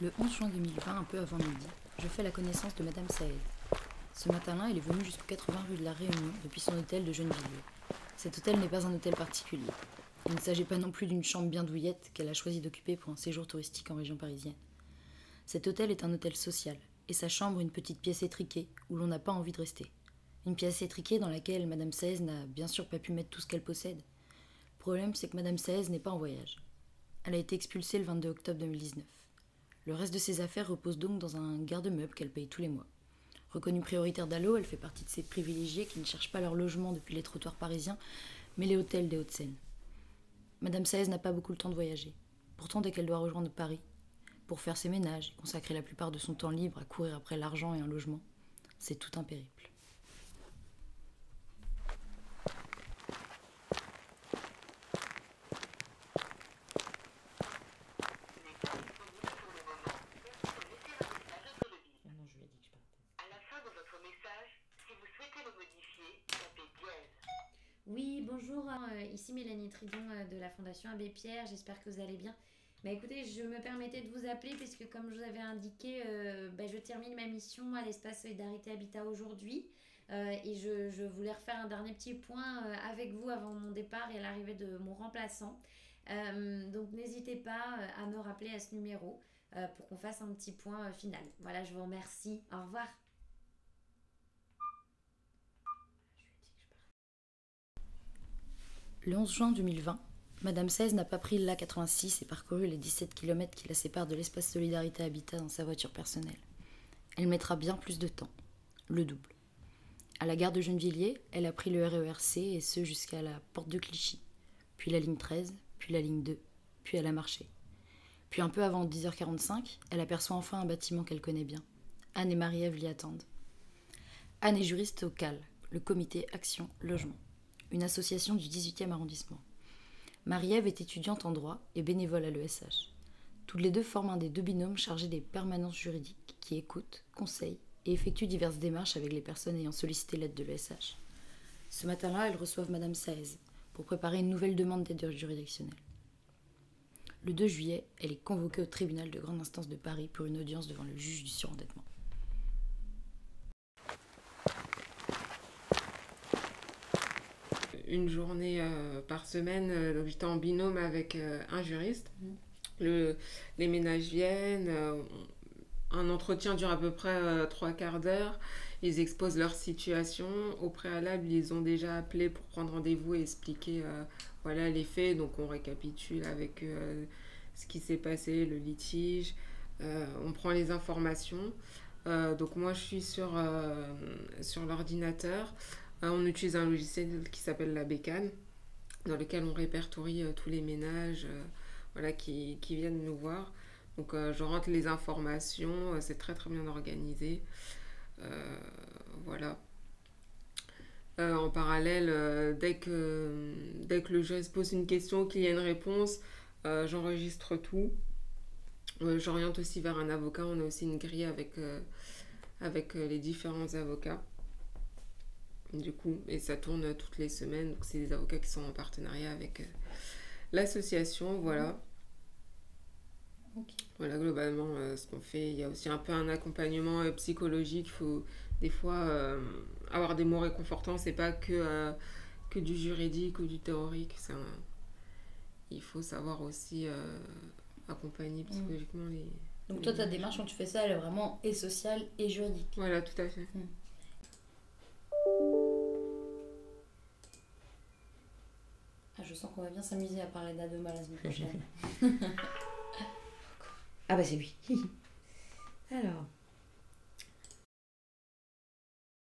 Le 11 juin 2020, un peu avant midi, je fais la connaissance de Madame Saed. Ce matin-là, elle est venue jusqu'au 80 rue de la Réunion depuis son hôtel de Gennevilliers. Cet hôtel n'est pas un hôtel particulier. Il ne s'agit pas non plus d'une chambre bien douillette qu'elle a choisi d'occuper pour un séjour touristique en région parisienne. Cet hôtel est un hôtel social, et sa chambre une petite pièce étriquée où l'on n'a pas envie de rester. Une pièce étriquée dans laquelle Madame Saez n'a bien sûr pas pu mettre tout ce qu'elle possède. Le problème, c'est que Madame Saez n'est pas en voyage. Elle a été expulsée le 22 octobre 2019. Le reste de ses affaires repose donc dans un garde-meuble qu'elle paye tous les mois. Reconnue prioritaire d'Allo, elle fait partie de ces privilégiés qui ne cherchent pas leur logement depuis les trottoirs parisiens, mais les hôtels des Hauts-de-Seine. Madame Saez n'a pas beaucoup le temps de voyager. Pourtant, dès qu'elle doit rejoindre Paris, pour faire ses ménages et consacrer la plupart de son temps libre à courir après l'argent et un logement, c'est tout un périple. À la fin de votre message, si vous souhaitez le modifier, tapez dièse. Oui, bonjour, euh, ici Mélanie euh, de la Fondation Abbé Pierre, j'espère que vous allez bien. Bah écoutez, je me permettais de vous appeler puisque comme je vous avais indiqué, euh, bah, je termine ma mission à l'espace Solidarité Habitat aujourd'hui Euh, et je, voulais refaire un dernier petit point avec vous avant mon départ et l'arrivée de mon remplaçant. Donc n'hésitez pas à me rappeler à ce numéro pour qu'on fasse un petit point final. Voilà, je vous remercie. Au revoir. Le 11 juin 2020, Madame 16 n'a pas pris l'A86 et parcouru les 17 km qui la séparent de l'espace Solidarité Habitat dans sa voiture personnelle. Elle mettra bien plus de temps, le double. À la gare de Gennevilliers, elle a pris le RERC et ce jusqu'à la porte de Clichy, puis la ligne 13, puis la ligne 2, puis elle a marché. Puis un peu avant 10h45, elle aperçoit enfin un bâtiment qu'elle connaît bien. Anne et Marie-Ève l'y attendent. Anne est juriste au CAL, le comité Action Logement, une association du 18e arrondissement. Marie-Ève est étudiante en droit et bénévole à l'ESH. Toutes les deux forment un des deux binômes chargés des permanences juridiques qui écoutent, conseillent et effectuent diverses démarches avec les personnes ayant sollicité l'aide de l'ESH. Ce matin-là, elles reçoivent Madame Saez pour préparer une nouvelle demande d'aide juridictionnelle. Le 2 juillet, elle est convoquée au tribunal de grande instance de Paris pour une audience devant le juge du surendettement. Une journée euh, par semaine. euh, donc j'étais en binôme avec euh, un juriste. Le, les ménages viennent, un entretien dure à peu près euh, trois quarts d'heure. Ils exposent leur situation. Au préalable, ils ont déjà appelé pour prendre rendez-vous et expliquer euh, voilà, les faits. Donc on récapitule avec euh, ce qui s'est passé, le litige. On prend les informations. Donc moi, je suis sur, sur l'ordinateur. Euh, on utilise un logiciel qui s'appelle la bécane, dans lequel on répertorie euh, tous les ménages euh, voilà, qui, viennent nous voir. Donc euh, je rentre les informations, c'est très très bien organisé. Voilà. En parallèle, dès, que, dès le juriste pose une question, qu'il y a une réponse, j'enregistre tout. J'oriente aussi vers un avocat. On a aussi une grille avec, les différents avocats. Du coup, et ça tourne toutes les semaines. Donc, c'est des avocats qui sont en partenariat avec euh, l'association. Voilà. Voilà, globalement, euh, ce qu'on fait. Il y a aussi un peu un accompagnement euh, psychologique. Il faut des fois avoir des mots réconfortants. C'est pas que, que du juridique ou du théorique. un- Il faut savoir aussi accompagner psychologiquement les. Donc toi, ta démarche quand tu fais ça, elle est vraiment et sociale et juridique. Voilà, tout à fait. Ah, sens qu'on va bien s'amuser à parler d'Adoma la semaine prochaine. Ah bah c'est lui. Alors.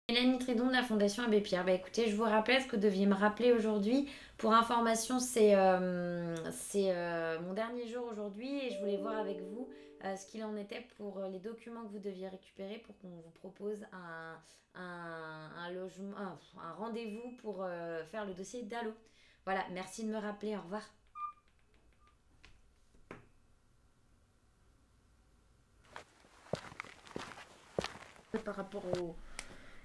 Mélanie Tridon de la Fondation Abbé Pierre. Bah écoutez, je vous rappelle ce que vous deviez me rappeler aujourd'hui. Pour information, c'est euh, c'est, euh, mon dernier jour aujourd'hui et je voulais voir avec vous euh, ce qu'il en était pour euh, les documents que vous deviez récupérer pour qu'on vous propose un, un, un logement, un, un rendez-vous pour euh, faire le dossier d'Allo. Voilà, merci de me rappeler. Au revoir. Par rapport au,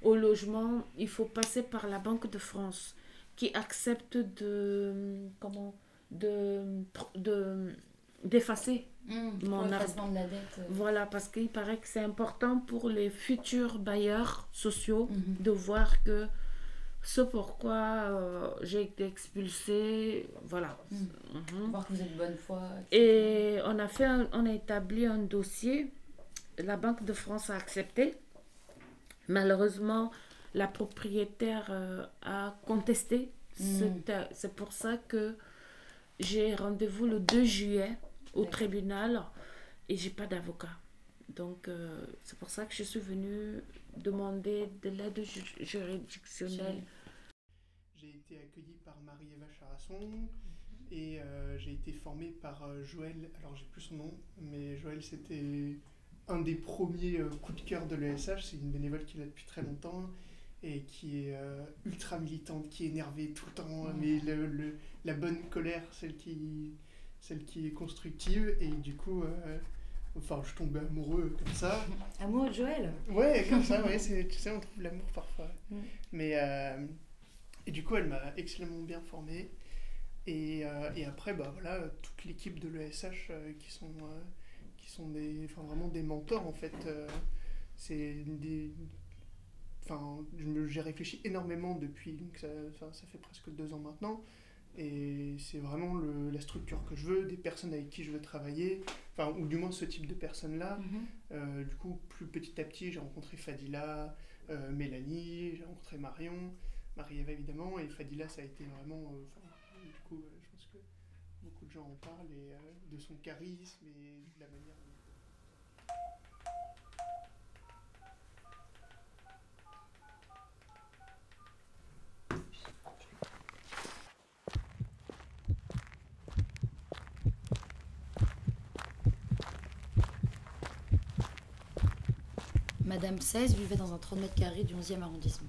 au logement, il faut passer par la Banque de France qui accepte de comment de de d'effacer Mmh, Mon de la dette. euh. Voilà, parce qu'il paraît que c'est important pour les futurs bailleurs sociaux Mhm. de voir que ce pourquoi euh, j'ai été expulsée, voilà. Mm. Mhm. Voir que vous êtes bonne foi. etc. Et on a, fait un- on a établi un dossier. La Banque de France a accepté. Malheureusement, la propriétaire euh, a contesté. Mm. C'est, euh, C'est pour ça que j'ai rendez-vous le 2 juillet au tribunal et j'ai pas d'avocat. Donc, euh, c'est pour ça que je suis venue demander de l'aide ju- juridictionnelle. J'ai été accueilli par Marie-Eva Charasson et euh, j'ai été formé par euh, Joël, alors j'ai plus son nom, mais Joël c'était un des premiers euh, coups de cœur de l'ESH, c'est une bénévole qui est là depuis très longtemps et qui est euh, ultra militante, qui est énervée tout le temps, Mhm. mais le, le- la bonne colère, celle qui, celle qui est constructive et du coup, euh, enfin je tombais amoureux comme ça. Amour de Joël? Ouais, comme ça, ouais, tu sais, on trouve l'amour parfois. Mm. Mais, euh, et du coup, elle m'a excellemment bien formé. Et, euh, et après, bah voilà, toute l'équipe de l'ESH euh, qui sont, euh, qui sont des, vraiment des mentors, en fait. c'est des... Enfin, j'ai réfléchi énormément depuis, donc ça, ça fait presque deux ans maintenant. Et c'est vraiment le- la structure que je veux, des personnes avec qui je veux travailler, enfin, ou du moins ce type de personnes-là. Mhm. Euh, du coup, plus petit à petit, j'ai rencontré Fadila, euh, Mélanie, j'ai rencontré Marion, Marie-Eva évidemment, et Fadila, ça a été vraiment. euh, du coup, je pense que beaucoup de gens en parlent, et de son charisme et de la manière. dont- Madame 16 vivait dans un 30 mètres carrés du 11e arrondissement.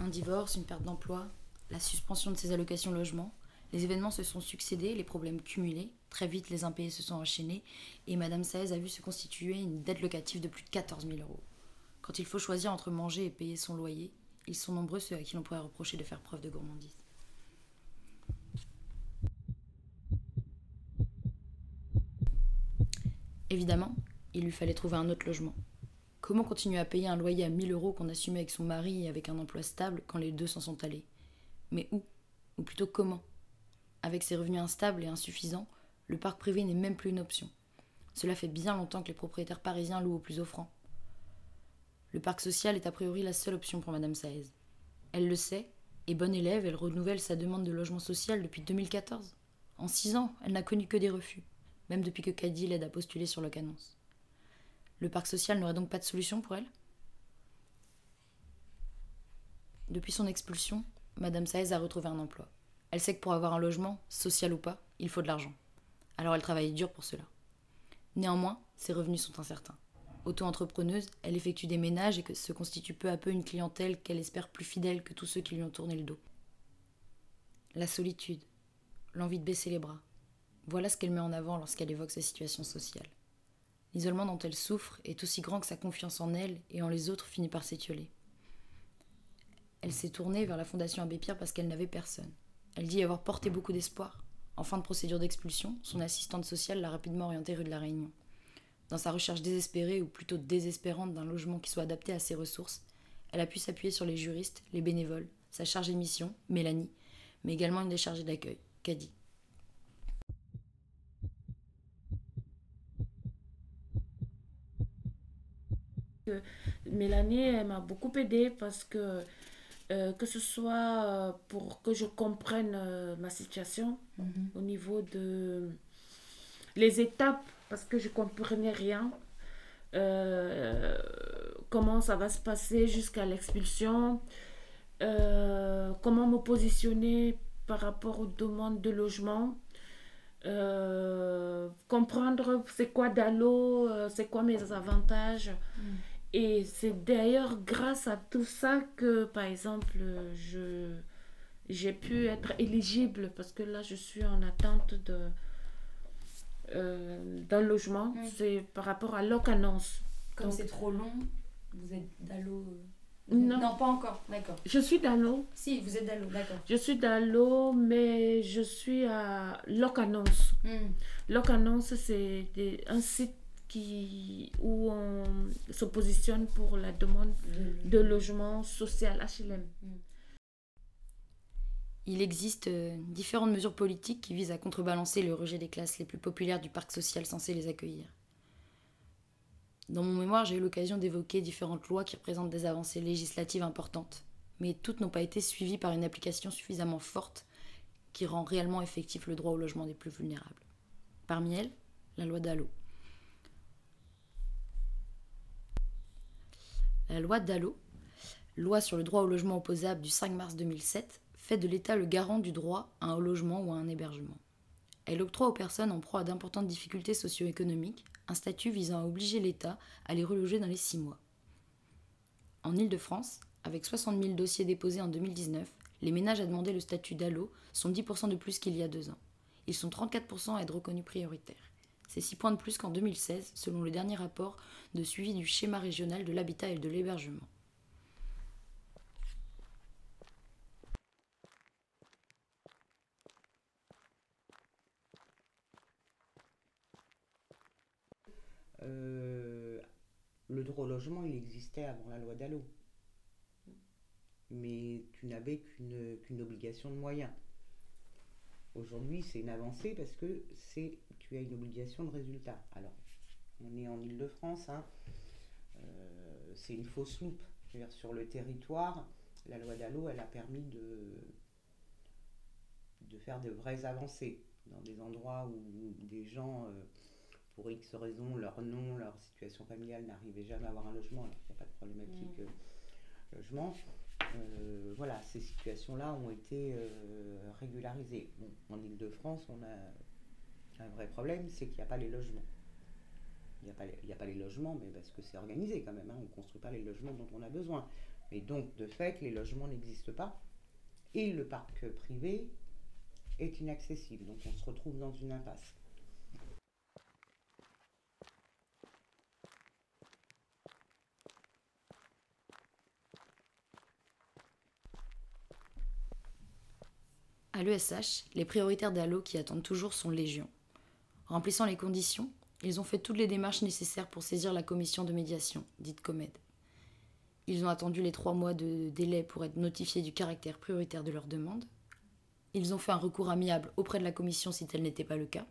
Un divorce, une perte d'emploi, la suspension de ses allocations logement, les événements se sont succédés, les problèmes cumulés, très vite les impayés se sont enchaînés et Madame 16 a vu se constituer une dette locative de plus de 14 000 euros. Quand il faut choisir entre manger et payer son loyer, ils sont nombreux ceux à qui l'on pourrait reprocher de faire preuve de gourmandise. Évidemment, il lui fallait trouver un autre logement. Comment continuer à payer un loyer à 1000 euros qu'on assumait avec son mari et avec un emploi stable quand les deux s'en sont allés? Mais où? Ou plutôt comment? Avec ses revenus instables et insuffisants, le parc privé n'est même plus une option. Cela fait bien longtemps que les propriétaires parisiens louent au plus offrant. Le parc social est a priori la seule option pour Madame Saez. Elle le sait, et bonne élève, elle renouvelle sa demande de logement social depuis 2014. En six ans, elle n'a connu que des refus, même depuis que Caddy l'aide à postuler sur Locannonce. Le parc social n'aurait donc pas de solution pour elle? Depuis son expulsion, Madame Saez a retrouvé un emploi. Elle sait que pour avoir un logement, social ou pas, il faut de l'argent. Alors elle travaille dur pour cela. Néanmoins, ses revenus sont incertains. Auto-entrepreneuse, elle effectue des ménages et se constitue peu à peu une clientèle qu'elle espère plus fidèle que tous ceux qui lui ont tourné le dos. La solitude, l'envie de baisser les bras. Voilà ce qu'elle met en avant lorsqu'elle évoque sa situation sociale. L'isolement dont elle souffre est aussi grand que sa confiance en elle et en les autres finit par s'étioler. Elle s'est tournée vers la Fondation Abbé Pierre parce qu'elle n'avait personne. Elle dit avoir porté beaucoup d'espoir. En fin de procédure d'expulsion, son assistante sociale l'a rapidement orientée rue de la Réunion. Dans sa recherche désespérée, ou plutôt désespérante, d'un logement qui soit adapté à ses ressources, elle a pu s'appuyer sur les juristes, les bénévoles, sa chargée mission, Mélanie, mais également une des chargées d'accueil, Caddy. Mélanie, elle m'a beaucoup aidée parce que, euh, que ce soit euh, pour que je comprenne euh, ma situation au niveau de les étapes, parce que je comprenais rien. euh, comment ça va se passer jusqu'à l'expulsion, comment me positionner par rapport aux demandes de logement, comprendre c'est quoi Dalo, c'est quoi mes avantages. Et c'est d'ailleurs grâce à tout ça que, par exemple, je, j'ai pu être éligible parce que là, je suis en attente de, euh, d'un logement. Mm. C'est par rapport à l'annonce. Comme c'est trop long, vous êtes d'allo. Non. pas encore, d'accord. Je suis d'Allo. Si, vous êtes d'Allo, d'accord. Je suis d'Allo, mais je suis à Locannonce. Hmm. Locannonce, c'est des- un site qui, où on se positionne pour la demande de logement social HLM. Il existe euh, différentes mesures politiques qui visent à contrebalancer le rejet des classes les plus populaires du parc social censé les accueillir. Dans mon mémoire, j'ai eu l'occasion d'évoquer différentes lois qui représentent des avancées législatives importantes, mais toutes n'ont pas été suivies par une application suffisamment forte qui rend réellement effectif le droit au logement des plus vulnérables. Parmi elles, la loi Dallot. La loi Dallot, loi sur le droit au logement opposable du 5 mars 2007, fait de l'État le garant du droit à un logement ou à un hébergement. Elle octroie aux personnes en proie à d'importantes difficultés socio-économiques un statut visant à obliger l'État à les reloger dans les six mois. En Île-de-France, avec 60 000 dossiers déposés en 2019, les ménages à demander le statut d'ALLO sont 10% de plus qu'il y a deux ans. Ils sont 34% à être reconnus prioritaires. C'est 6 points de plus qu'en 2016, selon le dernier rapport de suivi du schéma régional de l'habitat et de l'hébergement. Euh, le droit au logement, il existait avant la loi Dallot. Mais tu n'avais qu'une obligation de moyens. Aujourd'hui, c'est une avancée parce que c'est tu as une obligation de résultat. Alors, on est en Ile-de-France, hein. Euh, c'est une fausse loupe. Dire, sur le territoire, la loi Dallot, elle a permis de, de faire de vraies avancées dans des endroits où des gens, euh, pour X raisons, leur nom, leur situation familiale n'arrivaient jamais à avoir un logement, alors qu'il n'y a pas de problématique euh, logement. Euh, voilà, ces situations-là ont été euh, régularisées. En Ile-de-France, on a un vrai problème, c'est qu'il n'y a pas les logements. Il n'y a, pas les- logements, mais parce que c'est organisé quand même. hein, on ne construit pas les logements dont on a besoin. Mais donc, de fait, les logements n'existent pas. Et le parc privé est inaccessible. Donc, on se retrouve dans une impasse. À l'ESH, les prioritaires d'Allo qui attendent toujours sont légion. Remplissant les conditions, ils ont fait toutes les démarches nécessaires pour saisir la commission de médiation, dite COMED. Ils ont attendu les trois mois de délai pour être notifiés du caractère prioritaire de leur demande. Ils ont fait un recours amiable auprès de la commission si tel n'était pas le cas.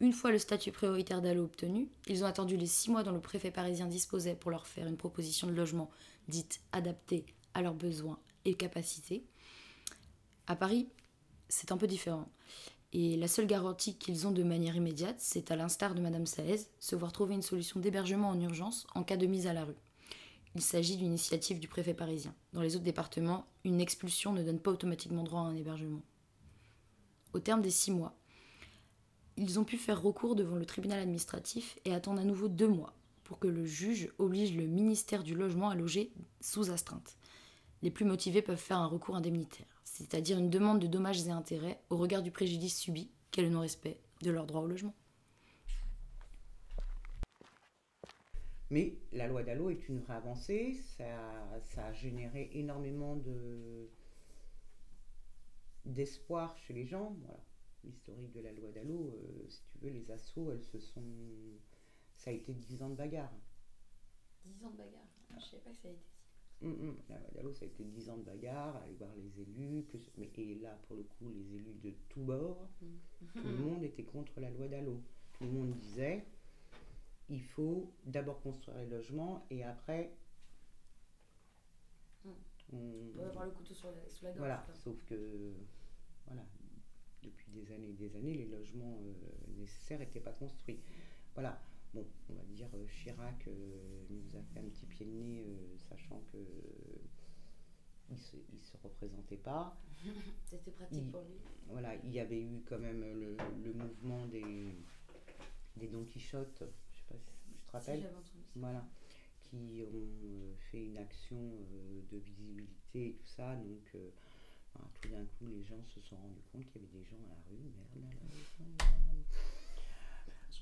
Une fois le statut prioritaire d'Allo obtenu, ils ont attendu les six mois dont le préfet parisien disposait pour leur faire une proposition de logement dite adaptée à leurs besoins et capacités. À Paris, c'est un peu différent. Et la seule garantie qu'ils ont de manière immédiate, c'est à l'instar de Madame Saez, se voir trouver une solution d'hébergement en urgence en cas de mise à la rue. Il s'agit d'une initiative du préfet parisien. Dans les autres départements, une expulsion ne donne pas automatiquement droit à un hébergement. Au terme des six mois, ils ont pu faire recours devant le tribunal administratif et attendent à nouveau deux mois pour que le juge oblige le ministère du Logement à loger sous astreinte. Les plus motivés peuvent faire un recours indemnitaire, c'est-à-dire une demande de dommages et intérêts au regard du préjudice subi qu'est le non-respect de leur droit au logement. Mais la loi Dallot est une vraie avancée. Ça, ça a généré énormément de d'espoir chez les gens. Voilà. L'historique de la loi Dallot, euh, si tu veux, les assauts, elles se sont. Ça a été 10 ans de bagarre. 10 ans de bagarre, je savais pas que ça a été Hum, hum. La loi Dallot, ça a été 10 ans de bagarre, aller voir les élus. Que ce- mais, et là, pour le coup, les élus de tous bords, tout le monde était contre la loi Dallot. Tout le monde disait il faut d'abord construire les logements et après. Mm. on- avoir le couteau sous la gorge. voilà, sauf que voilà, depuis des années et des années, les logements euh, nécessaires n'étaient pas construits. Voilà, bon, on va dire euh, Chirac euh, nous a fait un petit pied de nez, euh, sachant que il se, il se représentait pas. C'était pratique Il- pour lui. Voilà, il y avait eu quand même le, le mouvement des, des Don Quichotte, je sais pas si tu te rappelles. Voilà, qui ont fait une action de visibilité et tout ça. Donc, euh, ben, tout d'un coup, les gens se sont rendus compte qu'il y avait des gens à la rue. Merde.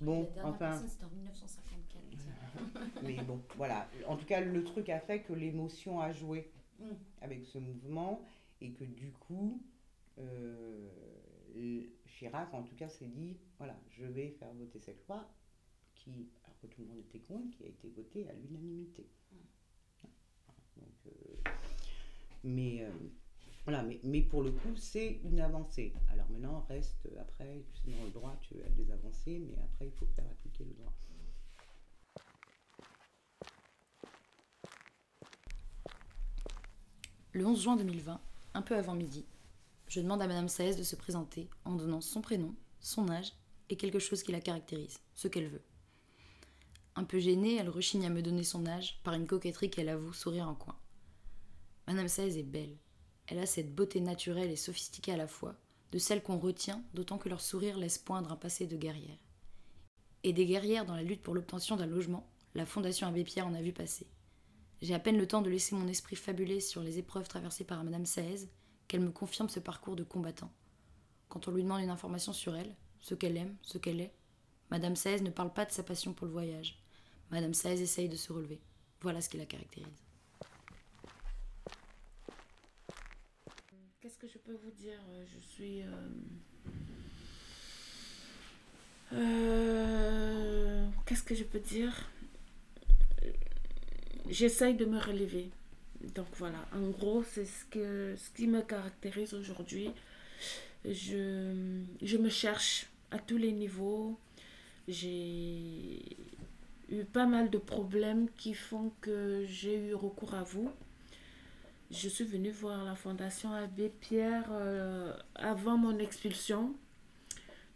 Bon, la dernière enfin. personne, c'était en 1954. Mais bon, voilà. En tout cas, le truc a fait que l'émotion a joué Mm. avec ce mouvement et que du coup, euh, Chirac, en tout cas, s'est dit voilà, je vais faire voter cette loi qui, alors que tout le monde était contre, qui a été votée à l'unanimité. Donc, euh, mais, euh, voilà, mais, pour le coup, c'est une avancée. Alors maintenant, reste après, tu sais, dans le droit, tu as des avancées, mais après, il faut faire appliquer le droit. Le 11 juin 2020, un peu avant midi, je demande à Madame Saez de se présenter en donnant son prénom, son âge et quelque chose qui la caractérise, ce qu'elle veut. Un peu gênée, elle rechigne à me donner son âge par une coquetterie qu'elle avoue sourire en coin. Madame Saez est belle. Elle a cette beauté naturelle et sophistiquée à la fois, de celle qu'on retient, d'autant que leur sourire laisse poindre un passé de guerrière. Et des guerrières dans la lutte pour l'obtention d'un logement, la Fondation Abbé Pierre en a vu passer. J'ai à peine le temps de laisser mon esprit fabuler sur les épreuves traversées par Madame Saez qu'elle me confirme ce parcours de combattant. Quand on lui demande une information sur elle, ce qu'elle aime, ce qu'elle est, Madame Saez ne parle pas de sa passion pour le voyage. Madame Saez essaye de se relever. Voilà ce qui la caractérise. Qu'est-ce que je peux vous dire Euh, Je suis. euh, euh, Qu'est-ce que je peux dire? J'essaye de me relever. Donc voilà, en gros, c'est ce, que, ce qui me caractérise aujourd'hui. Je, je me cherche à tous les niveaux. J'ai eu pas mal de problèmes qui font que j'ai eu recours à vous. Je suis venue voir la Fondation Abbé Pierre euh, avant mon expulsion.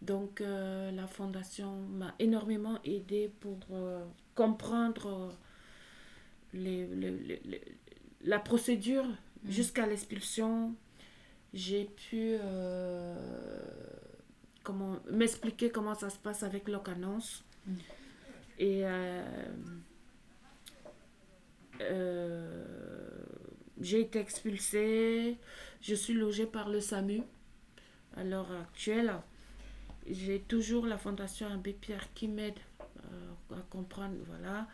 Donc euh, la Fondation m'a énormément aidée pour euh, comprendre les- les- les- les- la procédure jusqu'à l'expulsion. J'ai pu comment m'expliquer comment ça se passe avec l'OCANONS. Et euh, euh, j'ai été expulsée. Je suis logée par le SAMU à l'heure actuelle. J'ai toujours la Fondation Abbé Pierre qui m'aide euh, à comprendre. Voilà.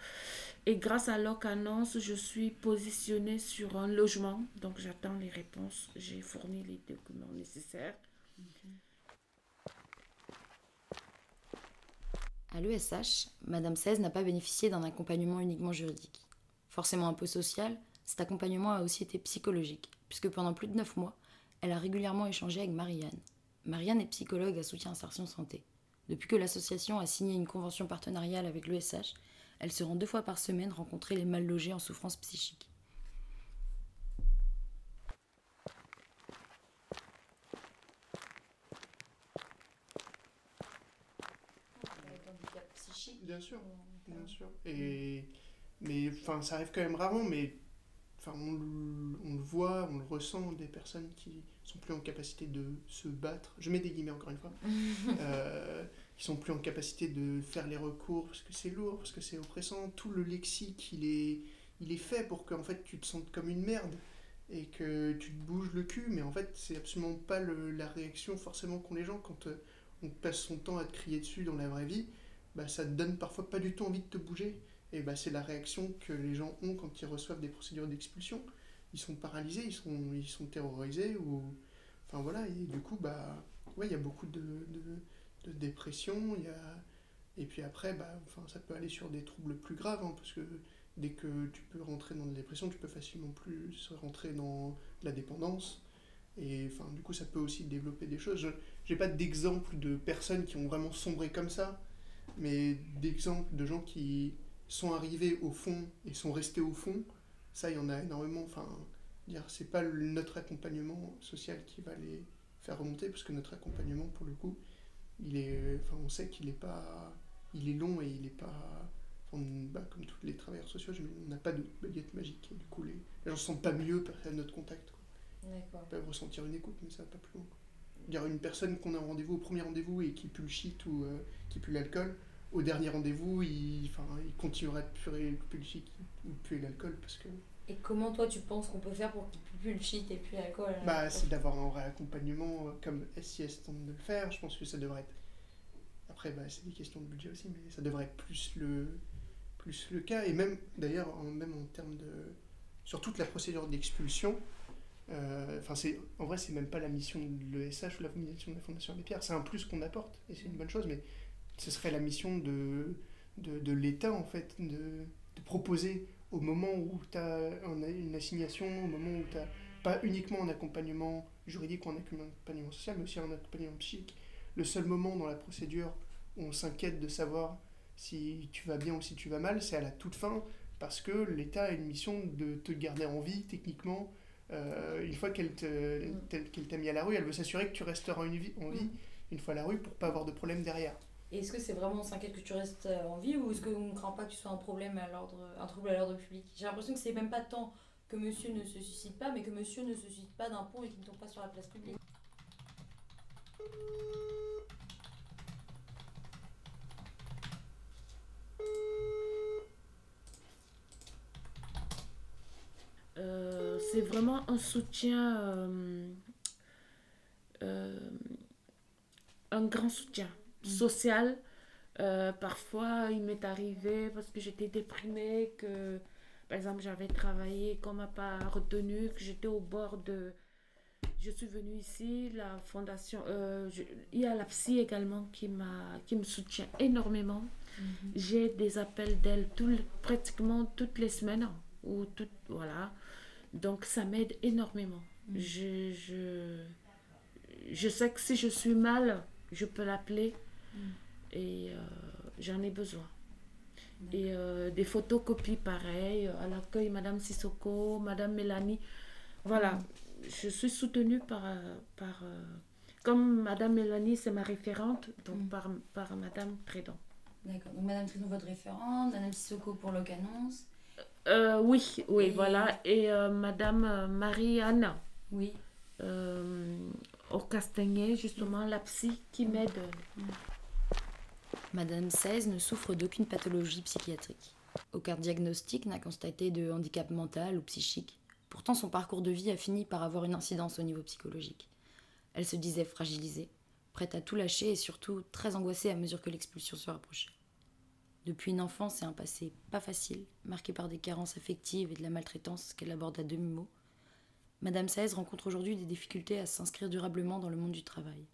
Et grâce à l'OCANONS, je suis positionnée sur un logement. Donc j'attends les réponses. J'ai fourni les documents nécessaires. À l'ESH, Madame Saez n'a pas bénéficié d'un accompagnement uniquement juridique. Forcément un peu social, cet accompagnement a aussi été psychologique, puisque pendant plus de neuf mois, elle a régulièrement échangé avec Marianne. Marianne est psychologue à soutien insertion santé. Depuis que l'association a signé une convention partenariale avec l'ESH, elle se rend deux fois par semaine rencontrer les mal logés en souffrance psychique. Bien sûr, bien sûr. Mais ça arrive quand même rarement, mais enfin, on, le- on le voit, on le ressent, des personnes qui sont plus en capacité de se battre. Je mets des guillemets encore une fois. euh, qui sont plus en capacité de faire les recours parce que c'est lourd, parce que c'est oppressant. Tout le lexique, il est, il est fait pour qu'en fait tu te sentes comme une merde et que tu te bouges le cul, mais en fait c'est absolument pas le- la réaction forcément qu'ont les gens quand euh, on passe son temps à te crier dessus dans la vraie vie. Bah, ça te donne parfois pas du tout envie de te bouger. Et bah, c'est la réaction que les gens ont quand ils reçoivent des procédures d'expulsion. Ils sont paralysés, ils sont, ils sont terrorisés, ou... Enfin voilà, et du coup, bah, ouais, il y a beaucoup de, de, de dépression, y a... Et puis après, bah, enfin, ça peut aller sur des troubles plus graves, hein, parce que dès que tu peux rentrer dans la dépression, tu peux facilement plus rentrer dans la dépendance. Et enfin, du coup, ça peut aussi développer des choses. Je n'ai pas d'exemple de personnes qui ont vraiment sombré comme ça, mais d'exemples de gens qui sont arrivés au fond et sont restés au fond, ça, il y en a énormément. Enfin, dire, c'est pas le- notre accompagnement social qui va les faire remonter, parce que notre accompagnement, pour le coup, il est, enfin, on sait qu'il est pas, il est long et il est pas, on, bah, comme tous les travailleurs sociaux, je- on n'a pas de baguette magique. Et du coup, les, les gens se sentent pas mieux à notre contact. Quoi. Ils peuvent ressentir une écoute, mais ça va pas plus loin. quoi. Dire une personne qu'on a rendez-vous au premier rendez-vous et qui pue le shit ou euh, qui pue l'alcool, au dernier rendez-vous, il, il continuera de puer, puer le shit ou puer l'alcool parce que Et comment toi tu penses qu'on peut faire pour qu'il pue plus le shit et plus l'alcool euh, bah, c'est d'avoir un vrai accompagnement euh, comme SIS tente de le faire. Je pense que ça devrait être. après, bah, c'est des questions de budget aussi, mais ça devrait être plus le, plus le cas. Et même, d'ailleurs, en, même en termes de. Sur toute la procédure d'expulsion, euh, enfin, c'est en vrai, c'est même pas la mission de l'ESH ou la mission de la Fondation Abbé Pierre. C'est un plus qu'on apporte, et c'est une bonne chose, mais ce serait la mission de, de, de l'État, en fait, de, de proposer au moment où tu as une assignation, au moment où tu as pas uniquement un accompagnement juridique ou un accompagnement social, mais aussi un accompagnement psychique. Le seul moment dans la procédure où on s'inquiète de savoir si tu vas bien ou si tu vas mal, c'est à la toute fin, parce que l'État a une mission de te garder en vie techniquement. Euh, une fois qu'elle qu'elle t'a mis à la rue, elle veut s'assurer que tu resteras en vie, en vie une fois à la rue pour pas avoir de problème derrière. Est-ce que c'est vraiment on s'inquiète que tu restes euh, en vie ou est-ce qu'on ne craint pas que tu sois un problème à l'ordre, un trouble à l'ordre public? J'ai l'impression que c'est même pas tant que monsieur ne se suicide pas, mais que monsieur ne se suicide pas d'un pont et qu'il ne tombe pas sur la place publique. Euh, c'est vraiment un soutien, euh, un grand soutien social. parfois, il m'est arrivé parce que j'étais déprimée que par exemple, j'avais travaillé, qu'on m'a pas retenu, que j'étais au bord de... Je suis venue ici, la fondation... Euh, il y a la psy également qui, m'a, qui me soutient énormément. Mhm. J'ai des appels d'elle tout, pratiquement toutes les semaines. Ou tout, voilà. Donc, ça m'aide énormément. Mhm. Je, je, je sais que si je suis mal, je peux l'appeler. Et euh, j'en ai besoin. Et euh, des photocopies pareilles, à l'accueil Madame Sissoko, Madame Mélanie. Voilà, je suis soutenue par... Euh, par euh, comme Madame Mélanie, c'est ma référente, donc mm. par, par Madame Trédon. D'accord, donc Madame Trédon, votre référente, Madame Sissoko pour l'Ocanonce Oui, oui, voilà. Et Madame Marie-Anne. Oui. au Castagnet, justement, la psy qui m'aide. Mm. Madame 16 ne souffre d'aucune pathologie psychiatrique. Aucun diagnostic n'a constaté de handicap mental ou psychique. Pourtant, son parcours de vie a fini par avoir une incidence au niveau psychologique. Elle se disait fragilisée, prête à tout lâcher et surtout très angoissée à mesure que l'expulsion se rapprochait. Depuis une enfance et un passé pas facile, marqué par des carences affectives et de la maltraitance qu'elle aborde à demi-mot, Madame 16 rencontre aujourd'hui des difficultés à s'inscrire durablement dans le monde du travail.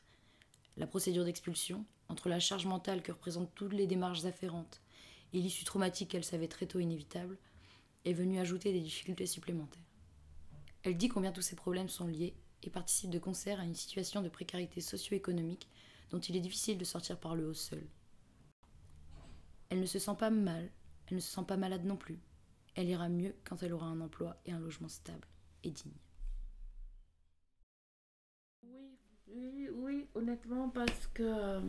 La procédure d'expulsion, entre la charge mentale que représentent toutes les démarches afférentes et l'issue traumatique qu'elle savait très tôt inévitable, est venue ajouter des difficultés supplémentaires. Elle dit combien tous ces problèmes sont liés et participent de concert à une situation de précarité socio-économique dont il est difficile de sortir par le haut seul. Elle ne se sent pas mal, elle ne se sent pas malade non plus. Elle ira mieux quand elle aura un emploi et un logement stable et digne. Oui, oui, honnêtement, parce que. Euh,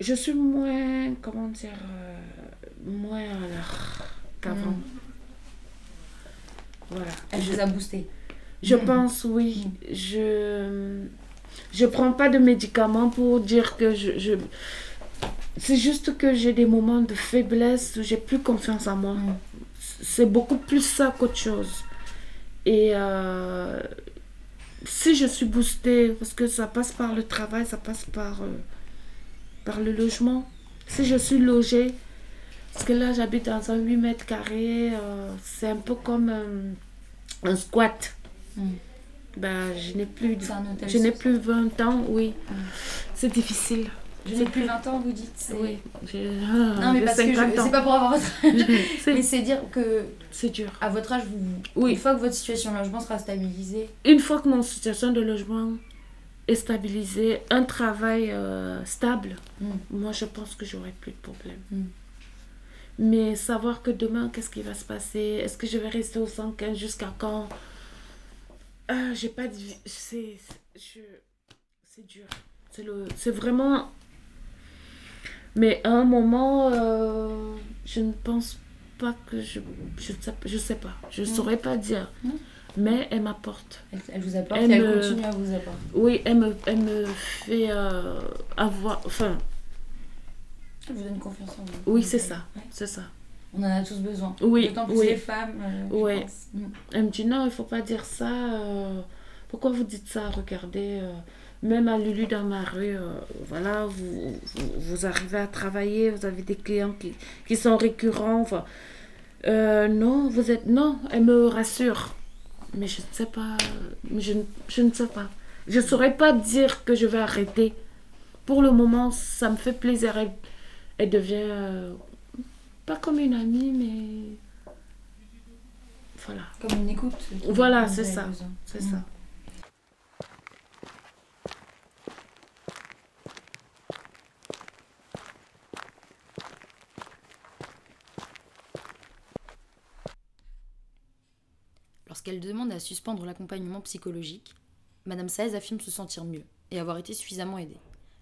je suis moins, comment dire, euh, moins à l'heure qu'avant. Mm. Voilà. Elle vous a boosté. Je mm. pense, oui. Mm. Je je prends pas de médicaments pour dire que je, je... c'est juste que j'ai des moments de faiblesse où j'ai plus confiance en moi c'est beaucoup plus ça qu'autre chose. Et euh, si je suis boostée, parce que ça passe par le travail, ça passe par, euh, par le logement. Si je suis logée, parce que là j'habite dans un 8 mètres carrés, euh, c'est un peu comme un squat. Hmm. Ben, je n'ai plus, je n'ai plus 20 ans, oui. Hmm. C'est difficile. Je n'ai plus 20 ans, vous dites Oui. Ah, non, mais parce que c'est pas pour avoir votre âge. mais c'est dire que. C'est dur. À votre âge, vous, oui. une fois que votre situation de logement sera stabilisée. Une fois que mon situation de logement est stabilisée, un travail euh, stable, hmm. moi je pense que j'aurai plus de problème. Hmm. Mais savoir que demain, qu'est-ce qui va se passer? Est-ce que je vais rester au 115 jusqu'à quand? Ah, J'ai pas de. C'est. C'est dur. C'est vraiment mais à un moment, euh, je ne pense pas que je. Je sais, je sais pas. Je ne saurais pas dire. Mais elle m'apporte. Elle, vous apporte elle, et elle continue à vous apporter. Oui, elle me, elle me fait euh, avoir. Enfin. Elle vous donne confiance en vous. Oui, c'est ça. C'est ça. On en a tous besoin. Oui. D'autant plus les femmes. Euh, oui. Mm. Elle me dit non, il ne faut pas dire ça pourquoi vous dites ça? Regardez, même à Lulu dans ma rue, euh, voilà, vous, vous, vous arrivez à travailler, vous avez des clients qui, qui sont récurrents. Enfin, euh, non, vous êtes. Non, elle me rassure. Mais je ne sais pas. Je, ne- je ne sais pas. Je ne saurais pas dire que je vais arrêter. Pour le moment, ça me fait plaisir. Elle, elle devient. euh, pas comme une amie, mais. Voilà. Comme une écoute. Voilà, c'est ça. besoin. C'est Mm. ça. Lorsqu'elle demande à suspendre l'accompagnement psychologique, Madame Saez affirme se sentir mieux et avoir été suffisamment aidée.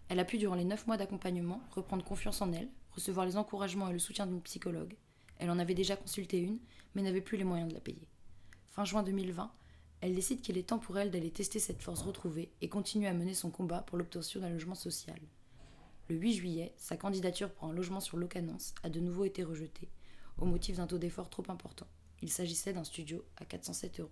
Elle a pu, durant les 9 mois d'accompagnement, reprendre confiance en elle, recevoir les encouragements et le soutien d'une psychologue. Elle en avait déjà consulté une, mais n'avait plus les moyens de la payer. Fin juin 2020, elle décide qu'il est temps pour elle d'aller tester cette force retrouvée et continuer à mener son combat pour l'obtention d'un logement social. Le 8 juillet, sa candidature pour un logement sur Locanance a de nouveau été rejetée, au motif d'un taux d'effort trop important. Il s'agissait d'un studio à 407 euros.